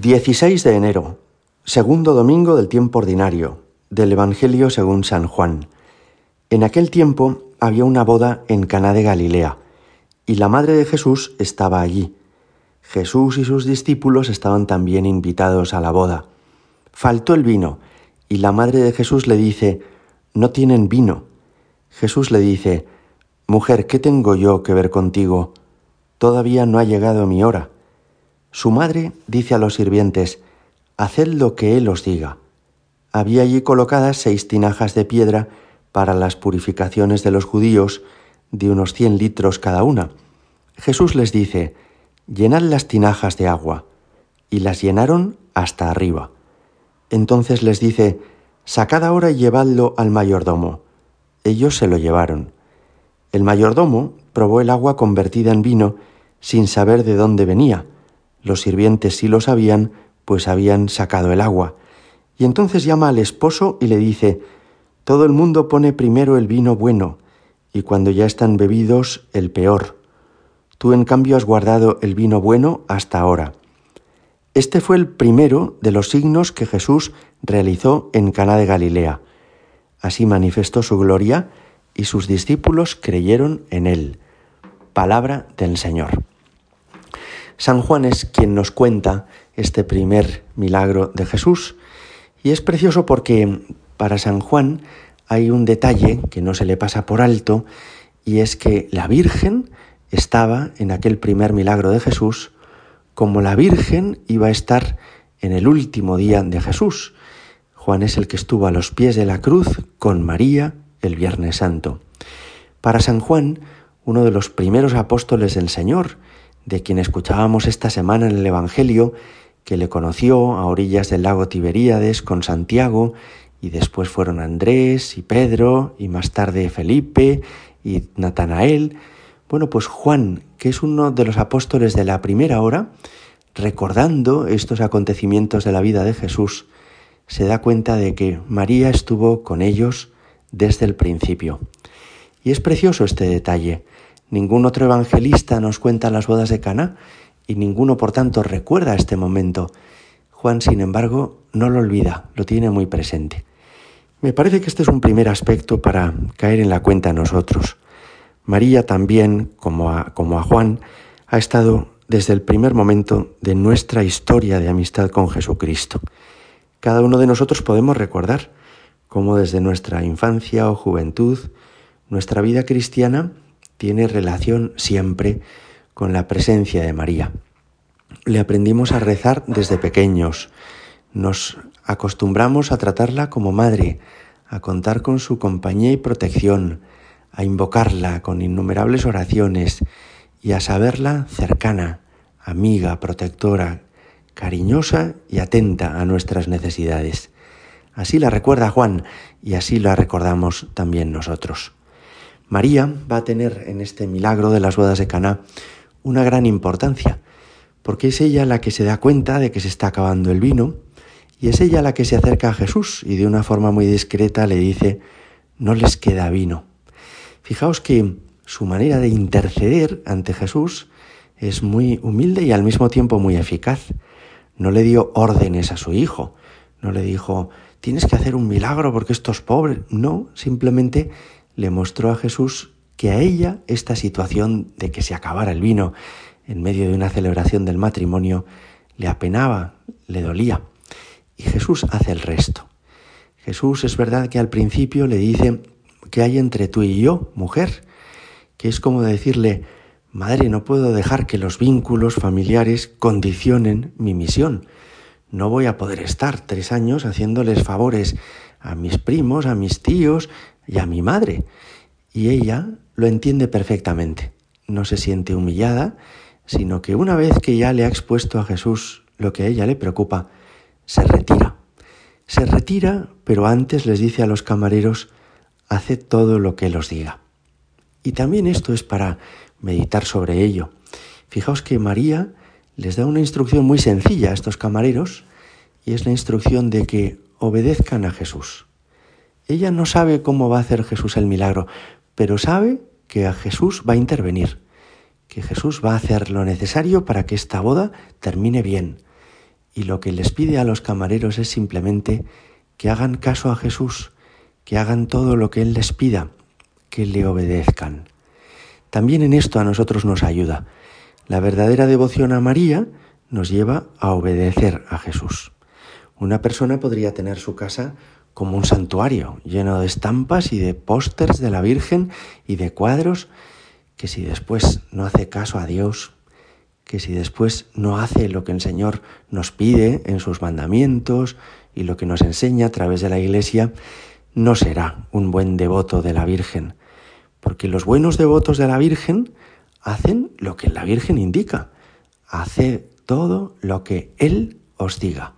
16 de enero, segundo domingo del tiempo ordinario, del Evangelio según San Juan. En aquel tiempo había una boda en Caná de Galilea, y la madre de Jesús estaba allí. Jesús y sus discípulos estaban también invitados a la boda. Faltó el vino, y la madre de Jesús le dice, No tienen vino. Jesús le dice, Mujer, ¿qué tengo yo que ver contigo? Todavía no ha llegado mi hora. Su madre dice a los sirvientes, Haced lo que él os diga. Había allí colocadas seis tinajas de piedra para las purificaciones de los judíos, de unos cien litros cada una. Jesús les dice, Llenad las tinajas de agua. Y las llenaron hasta arriba. Entonces les dice, Sacad ahora y llevadlo al mayordomo. Ellos se lo llevaron. El mayordomo probó el agua convertida en vino sin saber de dónde venía los sirvientes sí lo sabían, pues habían sacado el agua. Y entonces llama al esposo y le dice, Todo el mundo pone primero el vino bueno, y cuando ya están bebidos, el peor. Tú en cambio has guardado el vino bueno hasta ahora. Este fue el primero de los signos que Jesús realizó en Cana de Galilea. Así manifestó su gloria y sus discípulos creyeron en él. Palabra del Señor. San Juan es quien nos cuenta este primer milagro de Jesús y es precioso porque para San Juan hay un detalle que no se le pasa por alto y es que la Virgen estaba en aquel primer milagro de Jesús como la Virgen iba a estar en el último día de Jesús. Juan es el que estuvo a los pies de la cruz con María el Viernes Santo. Para San Juan, uno de los primeros apóstoles del Señor, de quien escuchábamos esta semana en el Evangelio, que le conoció a orillas del lago Tiberíades con Santiago, y después fueron Andrés y Pedro, y más tarde Felipe y Natanael. Bueno, pues Juan, que es uno de los apóstoles de la primera hora, recordando estos acontecimientos de la vida de Jesús, se da cuenta de que María estuvo con ellos desde el principio. Y es precioso este detalle, Ningún otro evangelista nos cuenta las bodas de Cana y ninguno, por tanto, recuerda este momento. Juan, sin embargo, no lo olvida, lo tiene muy presente. Me parece que este es un primer aspecto para caer en la cuenta nosotros. María también, como a, como a Juan, ha estado desde el primer momento de nuestra historia de amistad con Jesucristo. Cada uno de nosotros podemos recordar cómo desde nuestra infancia o juventud, nuestra vida cristiana tiene relación siempre con la presencia de María. Le aprendimos a rezar desde pequeños, nos acostumbramos a tratarla como madre, a contar con su compañía y protección, a invocarla con innumerables oraciones y a saberla cercana, amiga, protectora, cariñosa y atenta a nuestras necesidades. Así la recuerda Juan y así la recordamos también nosotros. María va a tener en este milagro de las bodas de Caná una gran importancia, porque es ella la que se da cuenta de que se está acabando el vino y es ella la que se acerca a Jesús y de una forma muy discreta le dice, no les queda vino. Fijaos que su manera de interceder ante Jesús es muy humilde y al mismo tiempo muy eficaz. No le dio órdenes a su hijo, no le dijo, tienes que hacer un milagro porque esto es pobre. No, simplemente le mostró a Jesús que a ella esta situación de que se acabara el vino en medio de una celebración del matrimonio le apenaba, le dolía. Y Jesús hace el resto. Jesús es verdad que al principio le dice que hay entre tú y yo, mujer, que es como decirle, Madre, no puedo dejar que los vínculos familiares condicionen mi misión. No voy a poder estar tres años haciéndoles favores a mis primos, a mis tíos, y a mi madre. Y ella lo entiende perfectamente. No se siente humillada, sino que una vez que ya le ha expuesto a Jesús lo que a ella le preocupa, se retira. Se retira, pero antes les dice a los camareros, haced todo lo que él os diga. Y también esto es para meditar sobre ello. Fijaos que María les da una instrucción muy sencilla a estos camareros, y es la instrucción de que obedezcan a Jesús. Ella no sabe cómo va a hacer Jesús el milagro, pero sabe que a Jesús va a intervenir, que Jesús va a hacer lo necesario para que esta boda termine bien. y lo que les pide a los camareros es simplemente que hagan caso a Jesús, que hagan todo lo que Él les pida, que le obedezcan. También en esto a nosotros nos ayuda. La verdadera devoción a María nos lleva a obedecer a Jesús. Una persona podría tener su casa como un santuario, lleno de estampas y de pósters de la Virgen y de cuadros, que si después no hace caso a Dios, que si después no hace lo que el Señor nos pide en sus mandamientos y lo que nos enseña a través de la Iglesia, no será un buen devoto de la Virgen, porque los buenos devotos de la Virgen hacen lo que la Virgen indica, hace todo lo que Él os diga.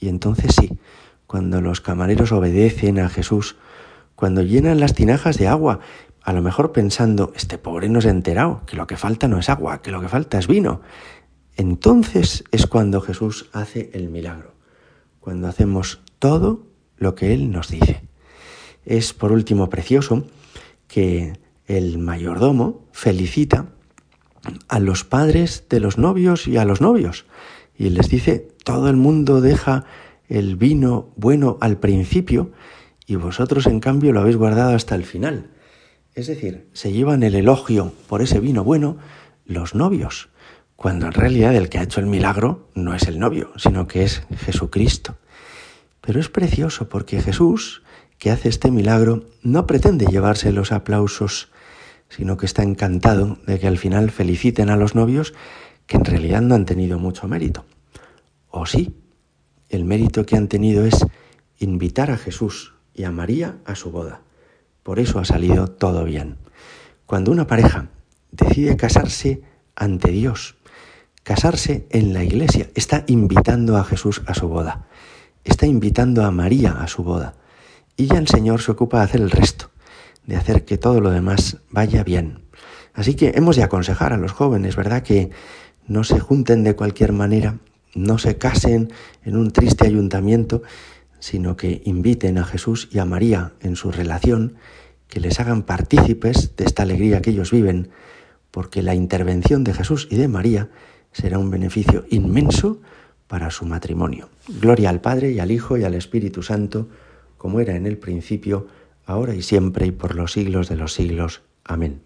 Y entonces sí, cuando los camareros obedecen a Jesús, cuando llenan las tinajas de agua a lo mejor pensando, este pobre no se ha enterado, que lo que falta no es agua, que lo que falta es vino. Entonces es cuando Jesús hace el milagro, cuando hacemos todo lo que Él nos dice. Es por último precioso que el mayordomo felicita a los padres de los novios y a los novios y les dice, todo el mundo deja el vino bueno al principio y vosotros en cambio lo habéis guardado hasta el final. Es decir, se llevan el elogio por ese vino bueno los novios, cuando en realidad el que ha hecho el milagro no es el novio, sino que es Jesucristo. Pero es precioso porque Jesús, que hace este milagro, no pretende llevarse los aplausos, sino que está encantado de que al final feliciten a los novios que en realidad no han tenido mucho mérito. O sí, el mérito que han tenido es invitar a Jesús y a María a su boda. Por eso ha salido todo bien. Cuando una pareja decide casarse ante Dios, casarse en la iglesia, está invitando a Jesús a su boda, está invitando a María a su boda. Y ya el Señor se ocupa de hacer el resto, de hacer que todo lo demás vaya bien. Así que hemos de aconsejar a los jóvenes, ¿verdad? Que no se junten de cualquier manera, no se casen en un triste ayuntamiento, sino que inviten a Jesús y a María en su relación, que les hagan partícipes de esta alegría que ellos viven, porque la intervención de Jesús y de María será un beneficio inmenso para su matrimonio. Gloria al Padre y al Hijo y al Espíritu Santo, como era en el principio, ahora y siempre y por los siglos de los siglos. Amén.